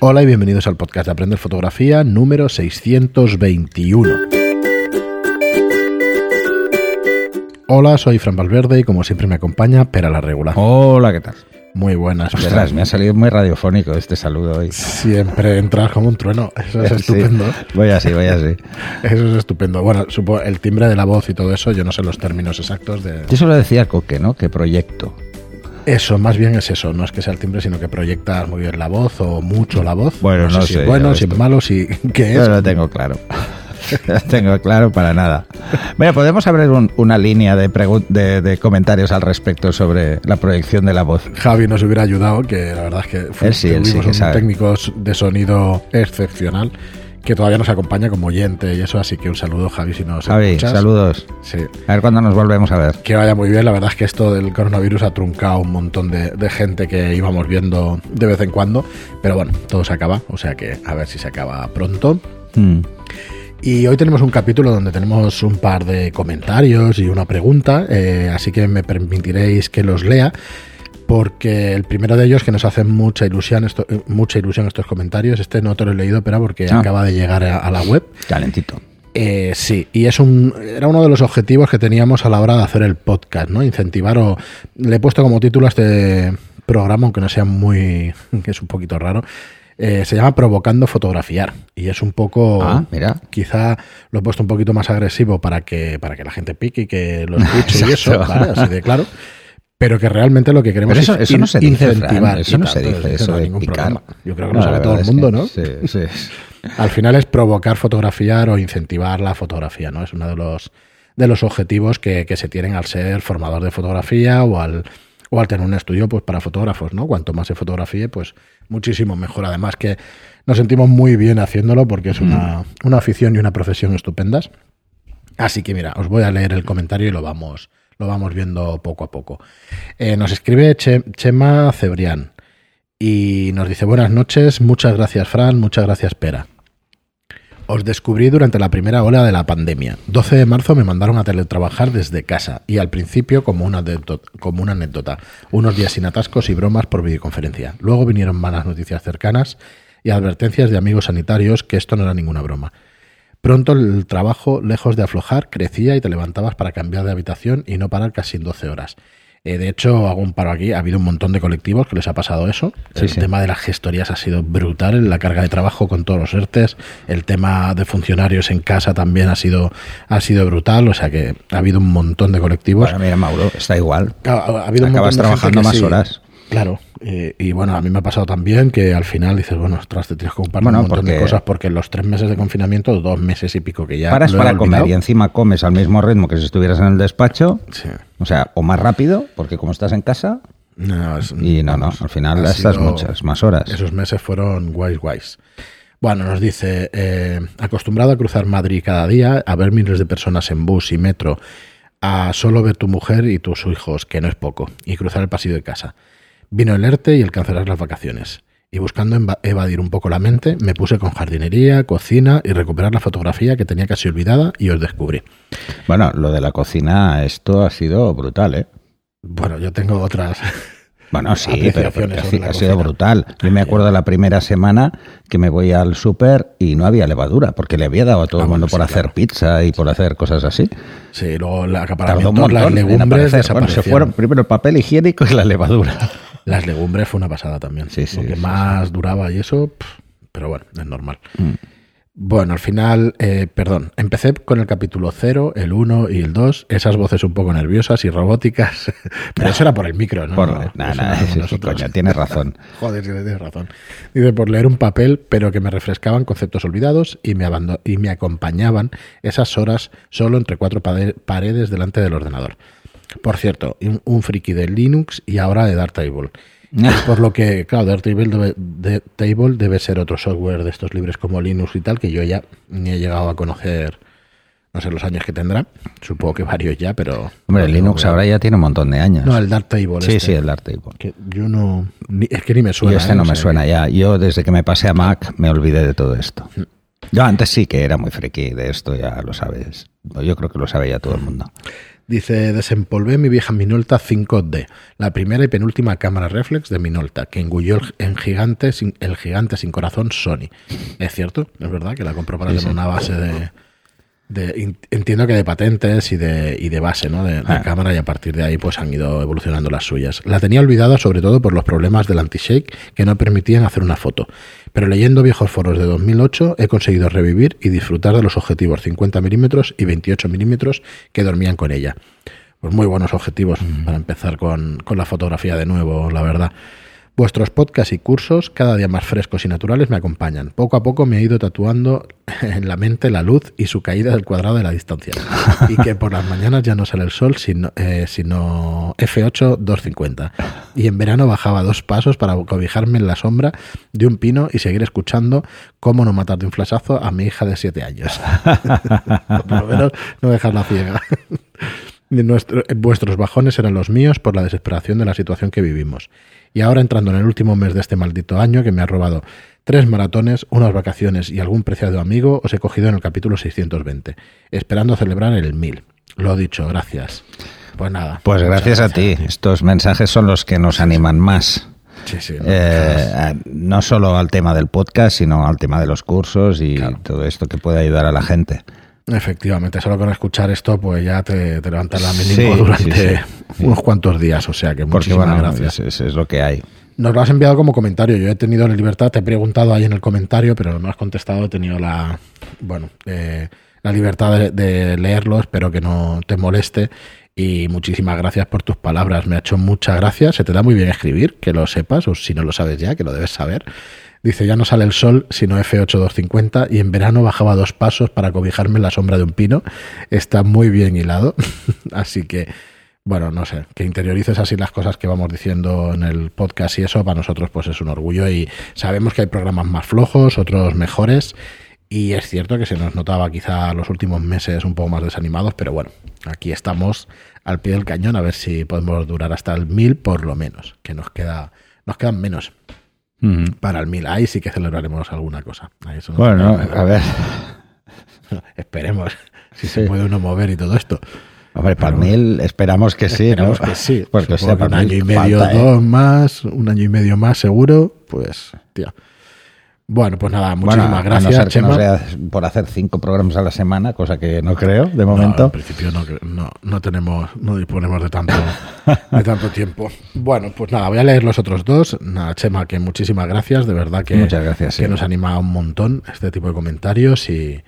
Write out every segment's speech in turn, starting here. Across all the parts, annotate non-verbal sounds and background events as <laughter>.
Hola y bienvenidos al podcast de Aprender Fotografía número 621. Hola, soy Fran Valverde y como siempre me acompaña Pera la Regular. Hola, ¿qué tal? Muy buenas. Ostras, me ha salido muy radiofónico este saludo hoy. Siempre entras como un trueno. Eso es <laughs> Sí, estupendo. voy así, voy así. Eso es estupendo. Bueno, supo- el timbre de la voz y todo eso, yo no sé los términos exactos de... Yo solo decía Coque, ¿no? Que proyecto. Eso, más bien es eso. No es que sea el timbre, sino que proyectas muy bien la voz o mucho la voz. Bueno, no sé si sé, es bueno, si es malo, si... <laughs> ¿Qué es? lo tengo claro. lo <laughs> tengo claro para nada. Mira, podemos abrir un- una línea de, de, de comentarios al respecto sobre la proyección de la voz. Javi nos hubiera ayudado, que la verdad es que fu- Él sí, sí tuvimos que un sabe. técnico de sonido excepcional que todavía nos acompaña como oyente y eso, así que un saludo Javi si nos Javi, escuchas. saludos. Sí. A ver cuándo nos volvemos a ver. Que vaya muy bien, la verdad es que esto del coronavirus ha truncado un montón de, de gente que íbamos viendo de vez en cuando, pero bueno, todo se acaba, o sea que a ver si se acaba pronto. Hmm. Y hoy tenemos un capítulo donde tenemos un par de comentarios y una pregunta, eh, así que me permitiréis que los lea, porque el primero de ellos que nos hace mucha ilusión, esto- eh, mucha ilusión estos comentarios, este no te lo he leído, pero porque Ah. acaba de llegar a, a la web. Calentito. Eh, sí, y es un, era uno de los objetivos que teníamos a la hora de hacer el podcast, ¿no? Incentivar o le he puesto como título a este programa, aunque no sea muy, <laughs> que es un poquito raro. eh, se llama Provocando Fotografiar y es un poco Ah, mira. quizá lo he puesto un poquito más agresivo para que para que la gente pique y que lo escuche y <laughs> eso. ¿vale? así de claro. <laughs> Pero que realmente lo que queremos Pero eso- es eso no in- se dice, incentivar. Eso no se dice, eso no de ningún picar. Yo creo que lo No, sabe la todo el mundo, ¿no? Sí, <laughs> sí. Al final es provocar fotografiar o incentivar la fotografía, ¿no? Es uno de los, de los objetivos que, que se tienen al ser formador de fotografía o al, o al tener un estudio pues, para fotógrafos, ¿no? Cuanto más se fotografíe, pues muchísimo mejor. Además que nos sentimos muy bien haciéndolo porque es una, una afición y una profesión estupendas. Así que mira, os voy a leer el comentario y lo vamos, lo vamos viendo poco a poco. Eh, nos escribe Che- Chema Cebrián y nos dice buenas noches, muchas gracias Fran, muchas gracias Pera. Os descubrí durante la primera ola de la pandemia. 12 de marzo me mandaron a teletrabajar desde casa y al principio como una anécdota, unos días sin atascos y bromas por videoconferencia. Luego vinieron malas noticias cercanas y advertencias de amigos sanitarios que esto no era ninguna broma. Pronto el trabajo, lejos de aflojar, crecía y te levantabas para cambiar de habitación y no parar casi en 12 horas. Eh, de hecho, hago un paro aquí. Ha habido un montón de colectivos que les ha pasado eso. Sí, el sí. tema de las gestorías ha sido brutal. La carga de trabajo con todos los ERTES. El tema de funcionarios en casa también ha sido, ha sido brutal. O sea que ha habido un montón de colectivos. Bueno, mira, Mauro, está igual. Ha, ha habido un montón Acabas de trabajando gente que más sí. horas. Claro, eh, y bueno, a mí me ha pasado también que al final dices, bueno, ostras, te tienes que ocupar de Bueno, un montón de porque- cosas porque en los tres meses de confinamiento, dos meses y pico que ya Paras para olvidado. comer y encima comes al mismo ritmo que si estuvieras en el despacho. Sí. O sea, o más rápido, porque como estás en casa, No, es- y no, no, al final sido- muchas más horas. Esos meses fueron guays, guays. Bueno, nos dice, eh, acostumbrado a cruzar Madrid cada día, a ver miles de personas en bus y metro, a solo ver tu mujer y tus hijos, que no es poco, y cruzar el pasillo de casa. Vino el ERTE y el cancelar las vacaciones. Y buscando eva- evadir un poco la mente, me puse con jardinería, cocina y recuperar la fotografía que tenía casi olvidada y os descubrí. Bueno, lo de la cocina, esto ha sido brutal, ¿eh? Bueno, yo tengo otras... <laughs> Bueno, sí, pero porque ha, la sido cocina. brutal. Yo me acuerdo de la primera semana que me voy al súper y no había levadura, porque le había dado a todo Ah, el mundo bueno, por sí, hacer claro. pizza y por hacer cosas así. Sí, luego Tardó un acaparamiento, montón las legumbres. Bueno, se fueron primero el papel higiénico y la levadura. Las legumbres fue una pasada también. Sí, sí, Lo que sí, más duraba y eso, pero bueno, es normal. Mm. Bueno, al final, eh, perdón, empecé con el capítulo 0, el 1 y el 2, esas voces un poco nerviosas y robóticas, <laughs> pero eso era por el micro, ¿no? Por- No, eso no, sí, nosotros. coño, tienes razón. <laughs> Joder, tienes razón. Dice, por leer un papel, pero que me refrescaban conceptos olvidados y me, y me acompañaban esas horas solo entre cuatro paredes delante del ordenador. Por cierto, un, friki de Linux y ahora de Darktable. <laughs> Por lo que, claro, Darktable debe, de- Table debe ser otro software de estos libres como Linux y tal, que yo ya ni he llegado a conocer, no sé los años que tendrá. Supongo que varios ya, pero... Hombre, el no, Linux no, ahora ya tiene un montón de años. No, el Darktable. sí, este, sí, el Darktable. Que yo no... ni- es que ni me Y suena. este ¿eh? no O me suena que- ya. Yo desde que me pasé a Mac me olvidé de todo esto. Yo antes sí que era muy friki de esto, ya lo sabes. Yo creo que lo sabe ya todo el mundo. Dice, desempolvé mi vieja Minolta 5D, la primera y penúltima cámara reflex de Minolta, que engulló el, en gigante, sin, el gigante sin corazón Sony. Es cierto, es verdad que la compró para Sí, tener sí. una base de, de- entiendo que de patentes y de, y de base, ¿no? De, de Ah. cámara y a partir de ahí pues han ido evolucionando las suyas. La tenía olvidada sobre todo por los problemas del anti-shake que no permitían hacer una foto. Pero leyendo viejos foros de 2008 he conseguido revivir y disfrutar de los objetivos 50 milímetros y 28 milímetros que dormían con ella. Pues muy buenos objetivos para empezar con, con la fotografía de nuevo, la verdad. Vuestros podcasts y cursos, cada día más frescos y naturales, me acompañan. Poco a poco me he ido tatuando <laughs> en la mente la luz y su caída del cuadrado de la distancia. <laughs> Y que por las mañanas ya no sale el sol, sino, eh, sino F8 250. Y en verano bajaba dos pasos para cobijarme en la sombra de un pino y seguir escuchando cómo no matar de un flashazo a mi hija de 7 años. <laughs> por lo menos no dejarla ciega. Nuestro- vuestros bajones eran los míos por la desesperación de la situación que vivimos. Y ahora entrando en el último mes de este maldito año que me ha robado tres maratones, unas vacaciones y algún preciado amigo, os he cogido en el capítulo 620, esperando celebrar el 1000. Lo dicho, gracias. Pues nada. Pues gracias a ti. Estos mensajes son los que nos animan más. Sí, sí. no, Eh, no solo al tema del podcast, sino al tema de los cursos y Claro. todo esto que puede ayudar a la gente. Efectivamente, solo con escuchar esto, pues ya te, te levantas la mínimo Sí, durante sí, sí. unos cuantos días. O sea que Porque muchísimas bueno, gracias. es, lo que hay. Nos lo has enviado como comentario. Yo he tenido la libertad, te he preguntado ahí en el comentario, pero no me has contestado. He tenido la, bueno, eh, la libertad de, de leerlo. Espero que no te moleste. Y muchísimas gracias por tus palabras. Me ha hecho mucha gracia. Se te da muy bien escribir, que lo sepas, o si no lo sabes ya, que lo debes saber. Dice, ya no sale el sol, sino F8250, y en verano bajaba dos pasos para cobijarme en la sombra de un pino. Está muy bien hilado. <laughs> Así que, bueno, no sé, que interiorices así las cosas que vamos diciendo en el podcast y eso, para nosotros pues es un orgullo y sabemos que hay programas más flojos, otros mejores. Y es cierto que se nos notaba quizá los últimos meses un poco más desanimados, pero bueno, aquí estamos al pie del cañón a ver si podemos durar hasta el 1000 por lo menos, que nos queda nos quedan menos Para el 1000. Ahí sí que celebraremos alguna cosa. Eso no Bueno, a ver. <laughs> esperemos si Sí. se puede uno mover y todo esto. Hombre, para Pero- mil esperamos que sí, ¿no? Esperemos que sí. <laughs> Porque sea, un año mil y medio, falta, ¿eh? dos más, un año y medio más seguro, pues, tío. Bueno, pues nada, Bueno, muchísimas a no gracias, ser que Chema. no por hacer cinco programas a la semana, cosa que no creo de No, momento. en principio no, no, no tenemos, no disponemos de tanto, de tanto tiempo. Bueno, pues nada, voy a leer los otros dos. Nada, Chema, que muchísimas gracias, de verdad que, Muchas gracias, que sí. nos anima un montón este tipo de comentarios y,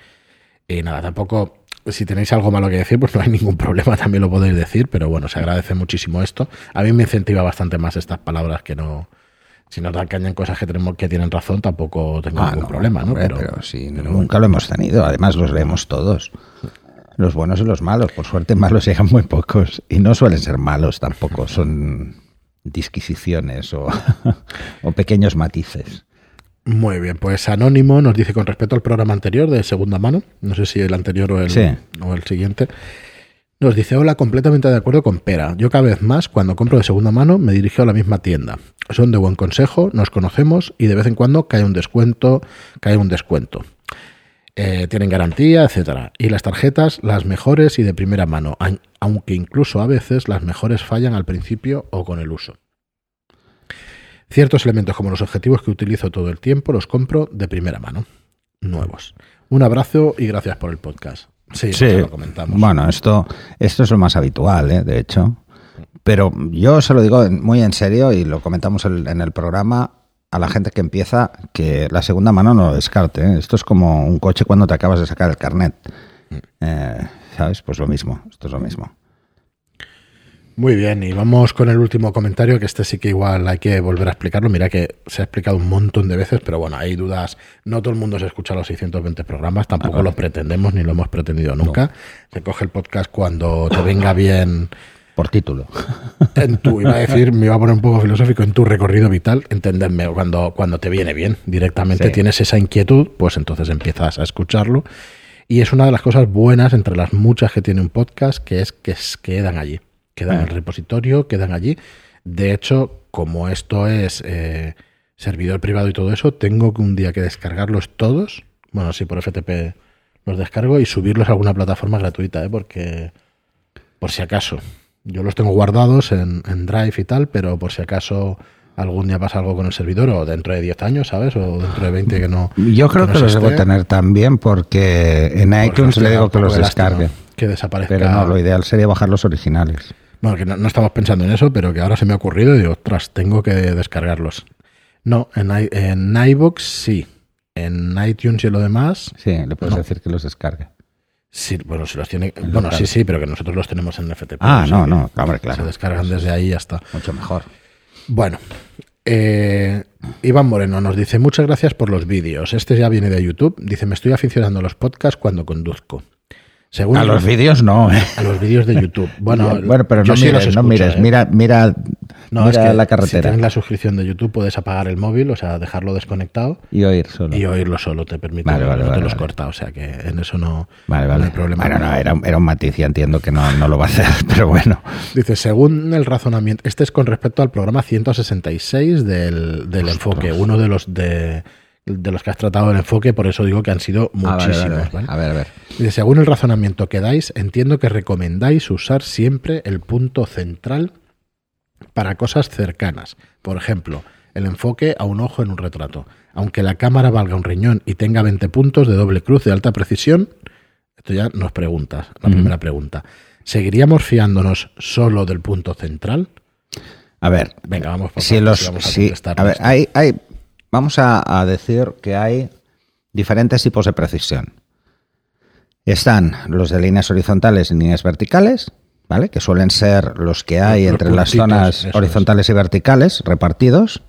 y nada, tampoco, si tenéis algo malo que decir, pues no hay ningún problema, también lo podéis decir, pero bueno, se agradece muchísimo esto. A mí me incentiva bastante más estas palabras que no... Si nos dan caña en cosas que tenemos que tienen razón, tampoco tengo Ah, ningún no, problema, ¿no? hombre, pero, sí, nunca lo hemos tenido. Además, los leemos todos. Los buenos y los malos. Por suerte, <laughs> malos llegan muy pocos. Y no suelen ser malos tampoco. Son disquisiciones o, <laughs> o pequeños matices. Muy bien, pues Anónimo nos dice con respecto al programa anterior de segunda mano, no sé si el anterior o el, Sí. o el siguiente, nos dice, hola, completamente de acuerdo con Pera. Yo cada vez más, cuando compro de segunda mano, me dirijo a la misma tienda. Son de buen consejo, nos conocemos y de vez en cuando cae un descuento, cae un descuento. Eh, tienen garantía, etcétera. Y las tarjetas, las mejores y de primera mano, aun- aunque incluso a veces las mejores fallan al principio o con el uso. Ciertos elementos como los objetivos que utilizo todo el tiempo los compro de primera mano, nuevos. Un abrazo y gracias por el podcast. Sí, Sí, lo comentamos. bueno, esto, esto es lo más habitual, ¿eh? de hecho. Pero yo se lo digo muy en serio y lo comentamos en el programa a la gente que empieza que la segunda mano no lo descarte. ¿eh? Esto es como un coche cuando te acabas de sacar el carnet. Eh, ¿Sabes? Pues lo mismo. Esto es lo mismo. Muy bien, y vamos con el último comentario, que este sí que igual hay que volver a explicarlo. Mira que se ha explicado un montón de veces, pero bueno, hay dudas. No todo el mundo se escucha los 620 programas, tampoco Ah, lo pretendemos ni lo hemos pretendido nunca. Se coge el podcast cuando te venga bien Por título. <laughs> en tu, iba a decir, me iba a poner un poco filosófico, en tu recorrido vital, entenderme, cuando, cuando te viene bien, directamente Sí. tienes esa inquietud, pues entonces empiezas a escucharlo. Y es una de las cosas buenas entre las muchas que tiene un podcast, que es que quedan allí, quedan en el repositorio, quedan allí. De hecho, como esto es eh, servidor privado y todo eso, tengo que un día que descargarlos todos, bueno, sí, por FTP los descargo y subirlos a alguna plataforma gratuita, ¿eh? porque por si acaso. Yo los tengo guardados en, en Drive y tal, pero por si acaso algún día pasa algo con el servidor o dentro de 10 años, ¿sabes? O dentro de 20 que no. Yo creo no que los debo tener también porque en iTunes hostia, le digo que los descargue. Que desaparezca. Pero no, lo ideal sería bajar los originales. Bueno, que no, no estamos pensando en eso, pero que ahora se me ha ocurrido y digo, ostras, tengo que descargarlos. No, en, en iVoox sí. En iTunes y lo demás, Sí, le puedes No. decir que los descargue. sí, bueno, si los tiene. En Bueno, local. sí, sí, pero que nosotros los tenemos en FTP. Ah, o sea no, no, hombre, Se claro. descargan desde ahí y ya está. Mucho mejor. Bueno, eh, Iván Moreno nos dice, muchas gracias por los vídeos. Este ya viene de YouTube. Dice, me estoy aficionando a los podcasts cuando conduzco. Según A los vídeos no, ¿eh? a los vídeos de YouTube. <laughs> Bueno, bueno, pero no sí los mires, no mires. ¿eh? Mira, mira, No, mira es que la si carretera tienes la suscripción de YouTube puedes apagar el móvil, o sea, dejarlo desconectado y oír solo. y oírlo solo, te permite, Vale, vale, no te vale, los vale. corta, o sea que en eso no, Vale, no hay problema. Bueno, no, era, era un matiz, ya entiendo que no, no lo va a hacer, <laughs> pero bueno. Dice, según el razonamiento, este es con respecto al programa 166 del, del enfoque, uno de los de, de los que has tratado el enfoque, por eso digo que han sido Ah, muchísimos. vale, ¿vale? A ver, a ver. Dice, según el razonamiento que dais, entiendo que recomendáis usar siempre el punto central para cosas cercanas. Por ejemplo, el enfoque a un ojo en un retrato. Aunque la cámara valga un riñón y tenga 20 puntos de doble cruz de alta precisión, esto ya nos preguntas, la primera pregunta. ¿Seguiríamos fiándonos solo del punto central? A ver, Venga, vamos por si los, y vamos a si- a ver, hay, hay, vamos a, a decir que hay diferentes tipos de precisión. Están los de líneas horizontales y líneas verticales, ¿vale? Que suelen ser los que hay Los entre las zonas es. horizontales y verticales repartidos.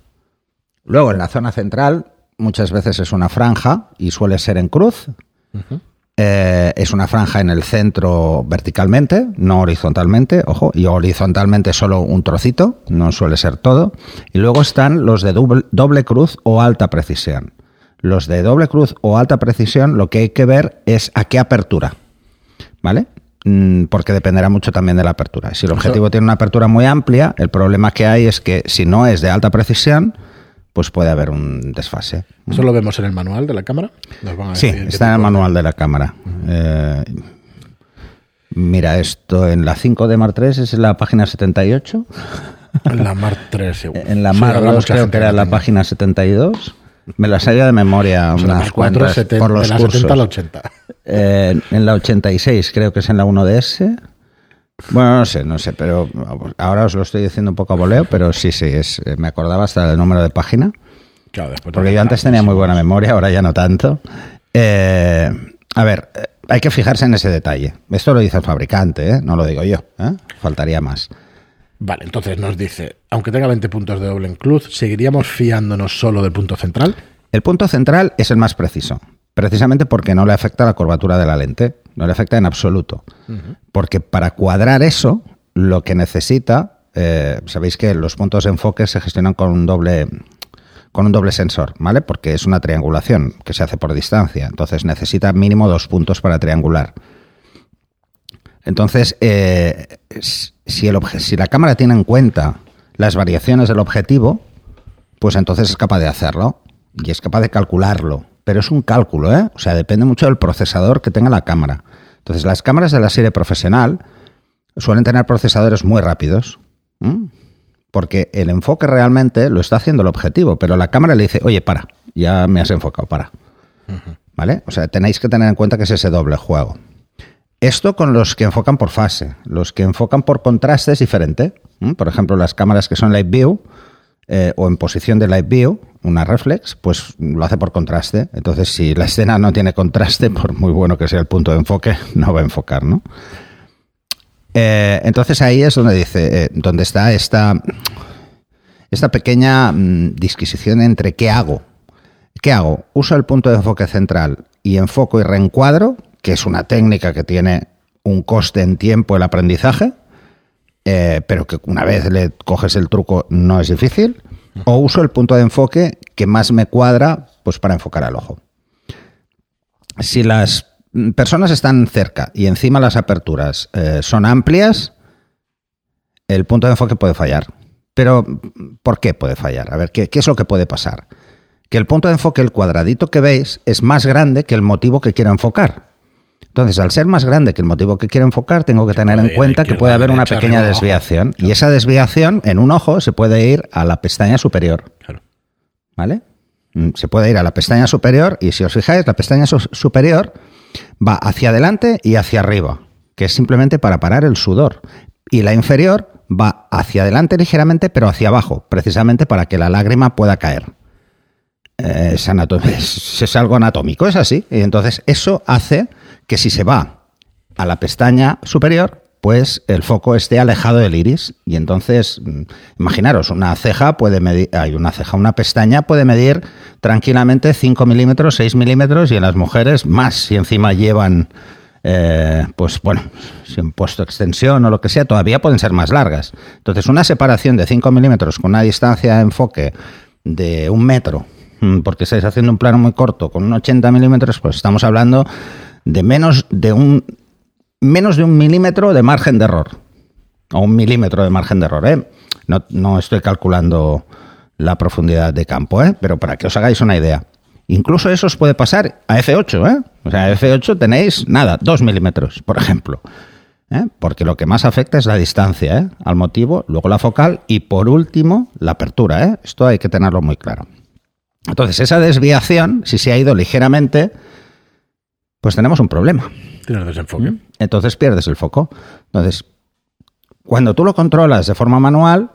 Luego en la zona central muchas veces es una franja y suele ser en cruz. Ujú. Eh, es una franja en el centro verticalmente, no horizontalmente, ojo, y horizontalmente solo un trocito, no suele ser todo. Y luego están los de doble, doble cruz o alta precisión. Los de doble cruz o alta precisión lo que hay que ver es a qué apertura, ¿vale? Mm, Porque dependerá mucho también de la apertura. Si el objetivo tiene una apertura muy amplia, el problema que hay es que si no es de alta precisión, pues puede haber un desfase. ¿Eso lo vemos en el manual de la cámara? Nos van a Sí, está en el manual de la cámara. Eh, mira, esto en la 5 de Mar 3 es en la página 78. En la Mar 3, seguro. En la Sí, Mar habrá 2 mucha creo que era la tenga. página 72. Me la sabía de memoria en la unas Mar 4, cuantas por los de la cursos. 70 a la 80. Eh, en la 86 creo que es en la 1DS. Bueno, no sé, no sé, pero ahora os lo estoy diciendo un poco a voleo, pero sí, sí, es, eh, me acordaba hasta el número de página. Claro, después Porque yo antes tenía muy buena memoria, ahora ya no tanto. Eh, a ver, eh, hay que fijarse en ese detalle. Esto lo dice el fabricante, ¿eh? no lo digo yo. ¿eh? Faltaría más. Vale, entonces nos dice, aunque tenga 20 puntos de doble en cruz, ¿seguiríamos fiándonos solo del punto central? El punto central es el más preciso, precisamente porque no le afecta la curvatura de la lente, no le afecta en absoluto. Porque para cuadrar eso, lo que necesita, eh, sabéis que los puntos de enfoque se gestionan con un doble con un doble sensor, ¿vale? Porque es una triangulación que se hace por distancia, entonces necesita mínimo dos puntos para triangular. Entonces, eh, si, el si la cámara tiene en cuenta las variaciones del objetivo, pues entonces es capaz de hacerlo y es capaz de calcularlo. Pero es un cálculo, ¿eh? O sea, depende mucho del procesador que tenga la cámara. Entonces, las cámaras de la serie profesional suelen tener procesadores muy rápidos. Porque el enfoque realmente lo está haciendo el objetivo, pero la cámara le dice, oye, para, ya me has enfocado, para. ¿Vale? O sea, tenéis que tener en cuenta que es ese doble juego. Esto con los que enfocan por fase. Los que enfocan por contraste es diferente. Por ejemplo, las cámaras que son Live View eh, o en posición de Live View, una reflex, pues lo hace por contraste. Entonces, si la escena no tiene contraste, por muy bueno que sea el punto de enfoque, <laughs> no va a enfocar, ¿no? Eh, entonces ahí es donde dice, eh, donde está esta, esta pequeña mm, disquisición entre qué hago. ¿Qué hago? Uso el punto de enfoque central y enfoco y reencuadro, que es una técnica que tiene un coste en tiempo el aprendizaje, eh, pero que una vez le coges el truco no es difícil. O uso el punto de enfoque que más me cuadra pues para enfocar al ojo. Si las personas están cerca y encima las aperturas eh, son amplias, el punto de enfoque puede fallar. Pero, ¿por qué puede fallar? A ver, ¿qué, qué es lo que puede pasar? Que el punto de enfoque, el cuadradito que veis, es más grande que el motivo que quiero enfocar. Entonces, al ser más grande que el motivo que quiero enfocar, tengo que tener en cuenta que puede haber una pequeña desviación. Y esa desviación en un ojo se puede ir a la pestaña superior. ¿Vale? Mm, Se puede ir a la pestaña superior y si os fijáis, la pestaña su- superior va hacia adelante y hacia arriba, que es simplemente para parar el sudor. Y la inferior va hacia adelante ligeramente, pero hacia abajo, precisamente para que la lágrima pueda caer. Eh, es, anato- <laughs> es- es algo anatómico, es así. Y entonces eso hace que si se va a la pestaña superior, pues el foco esté alejado del iris. Y entonces, mm, imaginaros, una ceja puede medir, hay una ceja, una pestaña puede medir tranquilamente 5 milímetros, 6 milímetros y en las mujeres más, si encima llevan, eh, pues bueno, si han puesto extensión o lo que sea, todavía pueden ser más largas. Entonces, una separación de 5 milímetros con una distancia de enfoque de un metro, mm, porque estáis haciendo un plano muy corto, con un 80 milímetros, pues estamos hablando de menos de un menos de un milímetro de margen de error. O un milímetro de margen de error, ¿eh? No, no estoy calculando la profundidad de campo, ¿eh? Pero para que os hagáis una idea. Incluso eso os puede pasar a F8, ¿eh? O sea, a F8 tenéis, nada, dos milímetros, por ejemplo. ¿eh? Porque lo que más afecta es la distancia, ¿eh? Al motivo, luego la focal y por último, la apertura, ¿eh? Esto hay que tenerlo muy claro. Entonces, esa desviación, si se ha ido ligeramente, pues tenemos un problema. Tienes desenfoque. Entonces pierdes el foco. Entonces, cuando tú lo controlas de forma manual,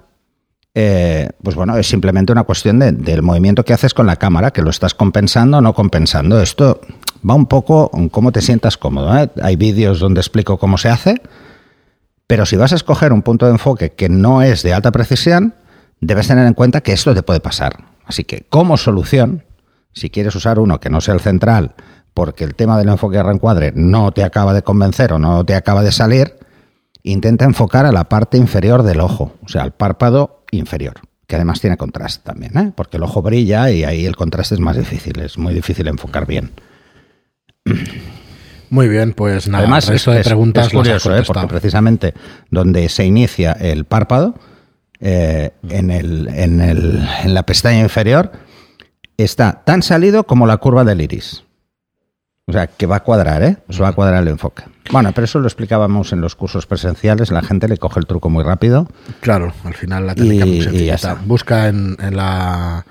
eh, pues bueno, es simplemente una cuestión de- del movimiento que haces con la cámara, que lo estás compensando o no compensando. Esto va un poco en cómo te sientas cómodo. ¿eh? Hay vídeos donde explico cómo se hace, pero si vas a escoger un punto de enfoque que no es de alta precisión, debes tener en cuenta que esto te puede pasar. Así que como solución, si quieres usar uno que no sea el central, porque el tema del enfoque de reencuadre no te acaba de convencer o no te acaba de salir, intenta enfocar a la parte inferior del ojo, o sea, al párpado inferior, que además tiene contraste también, ¿eh? porque el ojo brilla y ahí el contraste es más difícil, es muy difícil enfocar bien. Muy bien, pues nada, Además, el resto es, de es- preguntas es has curioso, ¿eh? porque precisamente donde se inicia el párpado, eh, en, el, en, el- en la pestaña inferior, está tan salido como la curva del iris. O sea, que va a cuadrar, ¿eh? Os va a cuadrar el enfoque. Bueno, pero eso lo explicábamos en los cursos presenciales, la gente le coge el truco muy rápido. Claro, al final la técnica Y- es muy y sencilla. ya está. Busca en, en la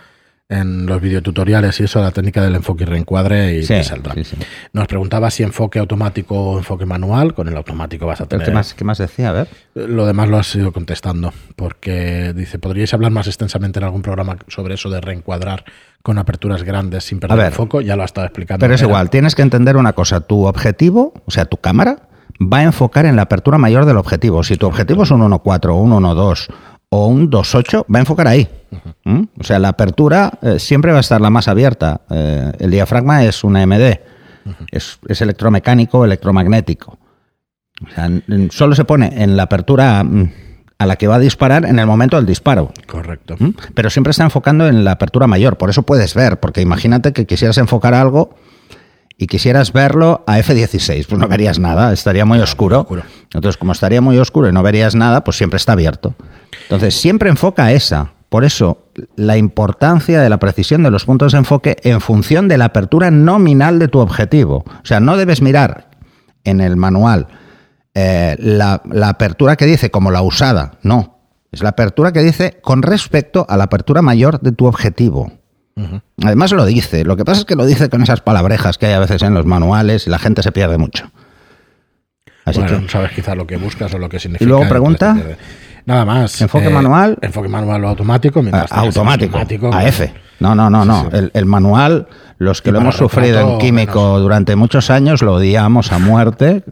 en los videotutoriales y eso la técnica del enfoque y reencuadre y Sí, te saldrá. sí, sí. Nos preguntaba si enfoque automático o enfoque manual. Con el automático vas a tener. ¿Qué más, ¿Qué más decía? A ver. Lo demás lo has ido contestando. Porque dice, ¿podríais hablar más extensamente en algún programa sobre eso de reencuadrar con aperturas grandes sin perder ver. el foco? Ya lo ha estado explicando. Pero es igual, tienes que entender una cosa. Tu objetivo, o sea, tu cámara, va a enfocar en la apertura mayor del objetivo. Si tu objetivo es un 1.4, un 1.2 o un 2.8, va a enfocar ahí. ¿Mm? O sea, la apertura eh, siempre va a estar la más abierta. Eh, el diafragma es una MD. es, es electromecánico, electromagnético. O sea, solo se pone en la apertura mm, a la que va a disparar en el momento del disparo. Correcto. ¿Mm? Pero siempre está enfocando en la apertura mayor, por eso puedes ver, porque imagínate que quisieras enfocar algo y quisieras verlo a F16, pues no verías nada, estaría muy oscuro. oscuro. Entonces, como estaría muy oscuro y no verías nada, pues siempre está abierto. Entonces, siempre enfoca a esa. Por eso, la importancia de la precisión de los puntos de enfoque en función de la apertura nominal de tu objetivo. O sea, no debes mirar en el manual eh, la, la apertura que dice como la usada, no. Es la apertura que dice con respecto a la apertura mayor de tu objetivo. Además lo dice, lo que pasa es que lo dice con esas palabrejas que hay a veces en los manuales y la gente se pierde mucho. Así bueno, que no sabes quizás lo que buscas o lo que significa. luego entonces pregunta? pierde. Nada más. eh, Enfoque manual. Enfoque manual o automático. a- mientras tengas el automático, automático, a claro. F. No, no, no, no. Sí, sí. El, el manual, los que Y lo hemos sufrido en químico menos. durante muchos años lo odiamos a muerte.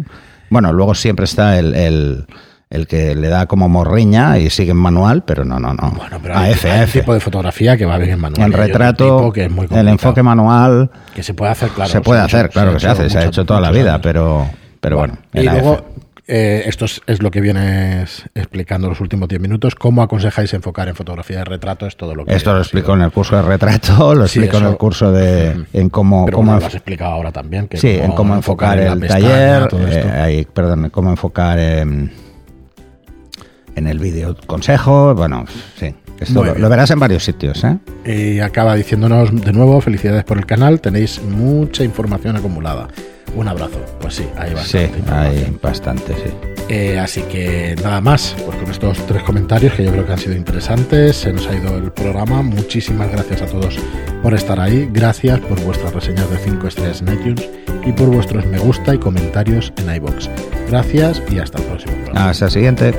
Bueno, luego siempre está el, el- el que le da como morriña y sigue en manual, pero no, no, no. Bueno, pero a hay, F, hay a un F. tipo de fotografía que va bien en manual. Y otro retrato, que es muy el enfoque manual Que se puede hacer, claro. se puede ha hacer, claro que se hace, se ha hecho toda la vida, años. pero, pero bueno. y en la luego. Eh, esto es, es lo que vienes explicando los últimos 10 minutos. ¿Cómo aconsejáis enfocar en fotografía de retrato? Es todo lo que. Esto lo explico sido. en el curso de retrato, <laughs> lo Sí, explico en el curso de en cómo, Pero cómo bueno, lo has explicado ahora también. Que sí, en cómo enfocar, en la el pestaña, taller, todo eh, ahí, perdón, cómo enfocar en, en el vídeo consejo, bueno, sí, esto lo, lo verás en varios sitios, ¿eh? Y acaba diciéndonos de nuevo, felicidades por el canal, tenéis mucha información acumulada. Un abrazo. Pues sí, hay Sí, bastante. hay bastante, sí. Eh, así que nada más, pues con estos tres comentarios que yo creo que han sido interesantes, se nos ha ido el programa. Muchísimas gracias a todos por estar ahí, gracias por vuestras reseñas de 5 estrellas en iTunes y por vuestros me gusta y comentarios en iBox. Gracias y hasta el próximo programa. Hasta el siguiente.